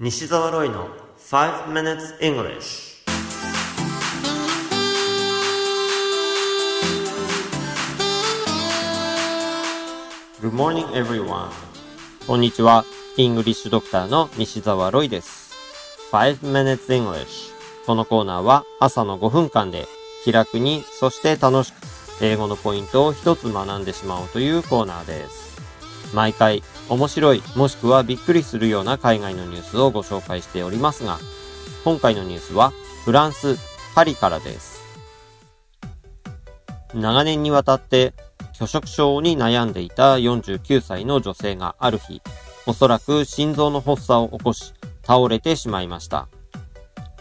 西澤ロイの5 minutes English Good morning everyone こんにちは。イングリッシュドクターの西澤ロイです。5 minutes English このコーナーは朝の5分間で気楽に、そして楽しく英語のポイントを一つ学んでしまおうというコーナーです。毎回面白い、もしくはびっくりするような海外のニュースをご紹介しておりますが、今回のニュースはフランス・パリからです。長年にわたって拒食症に悩んでいた49歳の女性がある日、おそらく心臓の発作を起こし、倒れてしまいました。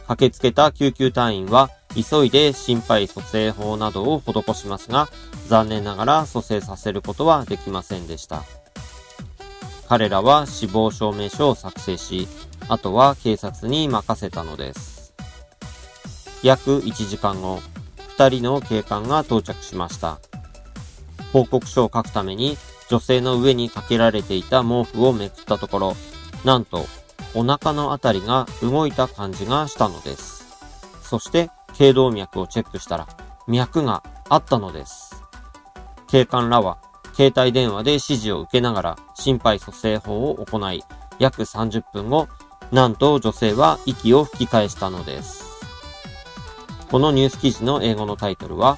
駆けつけた救急隊員は、急いで心肺蘇生法などを施しますが、残念ながら蘇生させることはできませんでした。彼らは死亡証明書を作成し、あとは警察に任せたのです。約1時間後、2人の警官が到着しました。報告書を書くために女性の上にかけられていた毛布をめくったところ、なんとお腹のあたりが動いた感じがしたのです。そして頸動脈をチェックしたら脈があったのです。警官らは携帯電話で指示を受けながら心肺蘇生法を行い、約30分後、なんと女性は息を吹き返したのです。このニュース記事の英語のタイトルは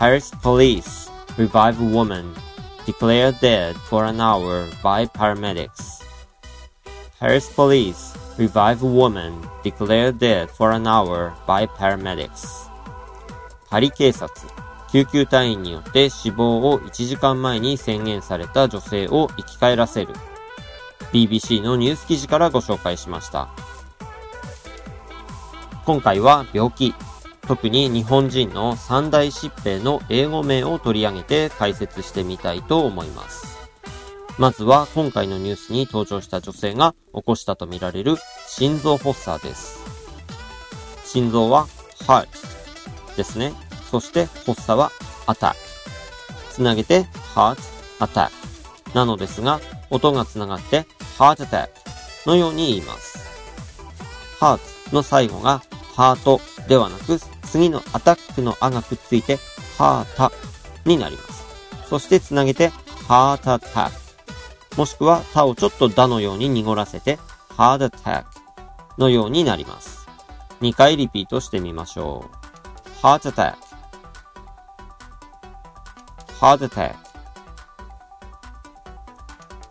Paris Police Revive Woman Declared Dead for an Hour by Paramedics Paris Police Revive Woman Declared Dead for an Hour by Paramedics パリ警察救急隊員によって死亡を1時間前に宣言された女性を生き返らせる BBC のニュース記事からご紹介しました今回は病気特に日本人の三大疾病の英語名を取り上げて解説してみたいと思います。まずは今回のニュースに登場した女性が起こしたとみられる心臓発作です。心臓は heart ですね。そして発作は attack。つなげて heart attack なのですが、音がつながって heart attack のように言います。heart の最後がハートではなく、次のアタックのあがくっついて、ハータになります。そしてつなげて、ハータタック。もしくは、タをちょっとダのように濁らせて、ハータタックのようになります。2回リピートしてみましょう。ハートタック。ハートタッ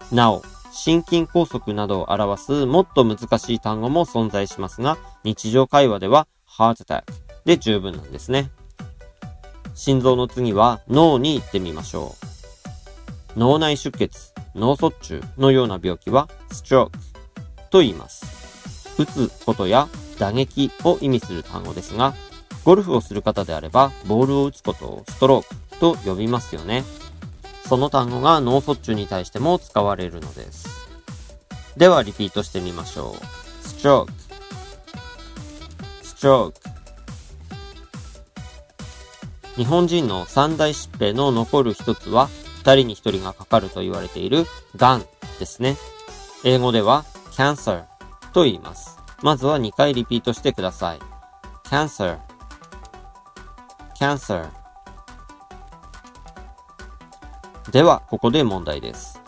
ク。なお、心筋梗塞などを表すもっと難しい単語も存在しますが、日常会話では heart attack で十分なんですね。心臓の次は脳に行ってみましょう。脳内出血、脳卒中のような病気は stroke と言います。打つことや打撃を意味する単語ですが、ゴルフをする方であればボールを打つことをストロークと呼びますよね。その単語が脳卒中に対しても使われるのです。ではリピートしてみましょう。stroke stroke 日本人の三大疾病の残る一つは、二人に一人がかかると言われている癌ですね。英語では cancer と言います。まずは2回リピートしてください。cancer cancer では、ここで問題です。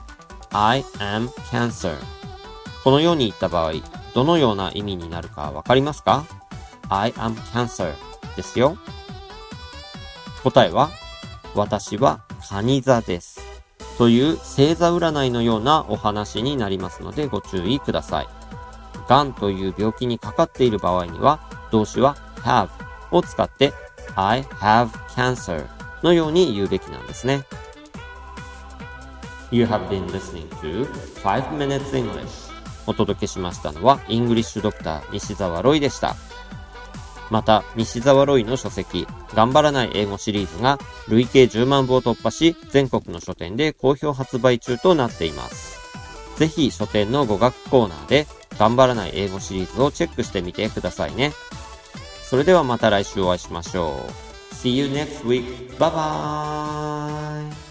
I am cancer このように言った場合、どのような意味になるかわかりますか ?I am cancer ですよ。答えは、私はカニ座です。という星座占いのようなお話になりますのでご注意ください。癌という病気にかかっている場合には、動詞は have を使って I have cancer のように言うべきなんですね。You have been listening to 5 Minutes English お届けしましたのは、イングリッシュドクター西澤ロイでした。また、西澤ロイの書籍、頑張らない英語シリーズが累計10万部を突破し、全国の書店で好評発売中となっています。ぜひ書店の語学コーナーで、頑張らない英語シリーズをチェックしてみてくださいね。それではまた来週お会いしましょう。See you next week. Bye bye!